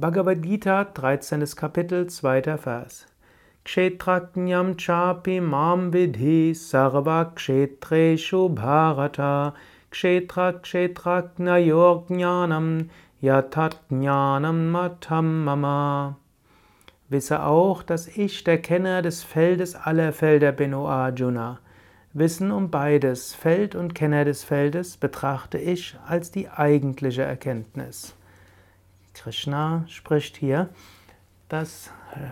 Bhagavad Gita, 13. Kapitel, 2. Vers. Kshetraknyam chapi mam vidhi sarva kshetreshu bharata kshetra kshetraknayor jnanam yatat jnanam matam mama. Wisse auch, dass ich der Kenner des Feldes aller Felder bin, O Arjuna. Wissen um beides, Feld und Kenner des Feldes, betrachte ich als die eigentliche Erkenntnis. Krishna spricht hier, dass äh,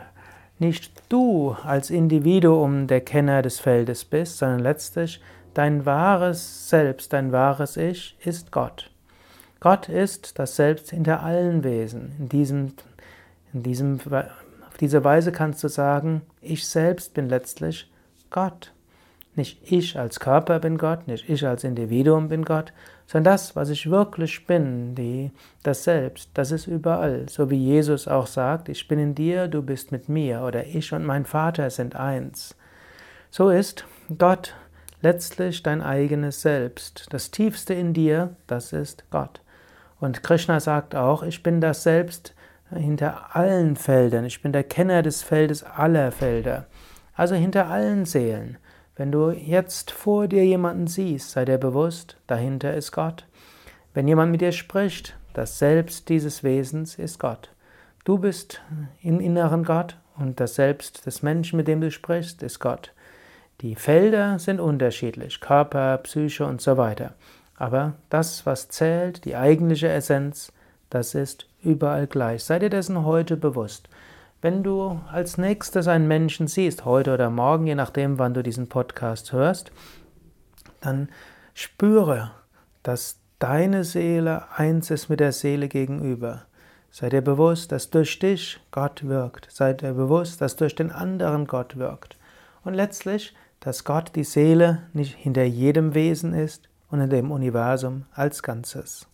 nicht du als Individuum der Kenner des Feldes bist, sondern letztlich dein wahres Selbst, dein wahres Ich ist Gott. Gott ist das Selbst hinter allen Wesen. In diesem, in diesem, auf diese Weise kannst du sagen, ich selbst bin letztlich Gott. Nicht ich als Körper bin Gott, nicht ich als Individuum bin Gott, sondern das, was ich wirklich bin, die, das Selbst, das ist überall. So wie Jesus auch sagt, ich bin in dir, du bist mit mir, oder ich und mein Vater sind eins. So ist Gott letztlich dein eigenes Selbst. Das Tiefste in dir, das ist Gott. Und Krishna sagt auch, ich bin das Selbst hinter allen Feldern, ich bin der Kenner des Feldes aller Felder, also hinter allen Seelen. Wenn du jetzt vor dir jemanden siehst, sei dir bewusst, dahinter ist Gott. Wenn jemand mit dir spricht, das Selbst dieses Wesens ist Gott. Du bist im Inneren Gott und das Selbst des Menschen, mit dem du sprichst, ist Gott. Die Felder sind unterschiedlich, Körper, Psyche und so weiter. Aber das, was zählt, die eigentliche Essenz, das ist überall gleich. Sei dir dessen heute bewusst. Wenn du als nächstes einen Menschen siehst, heute oder morgen, je nachdem, wann du diesen Podcast hörst, dann spüre, dass deine Seele eins ist mit der Seele gegenüber. Sei dir bewusst, dass durch dich Gott wirkt. Sei dir bewusst, dass durch den anderen Gott wirkt. Und letztlich, dass Gott die Seele nicht hinter jedem Wesen ist und in dem Universum als Ganzes.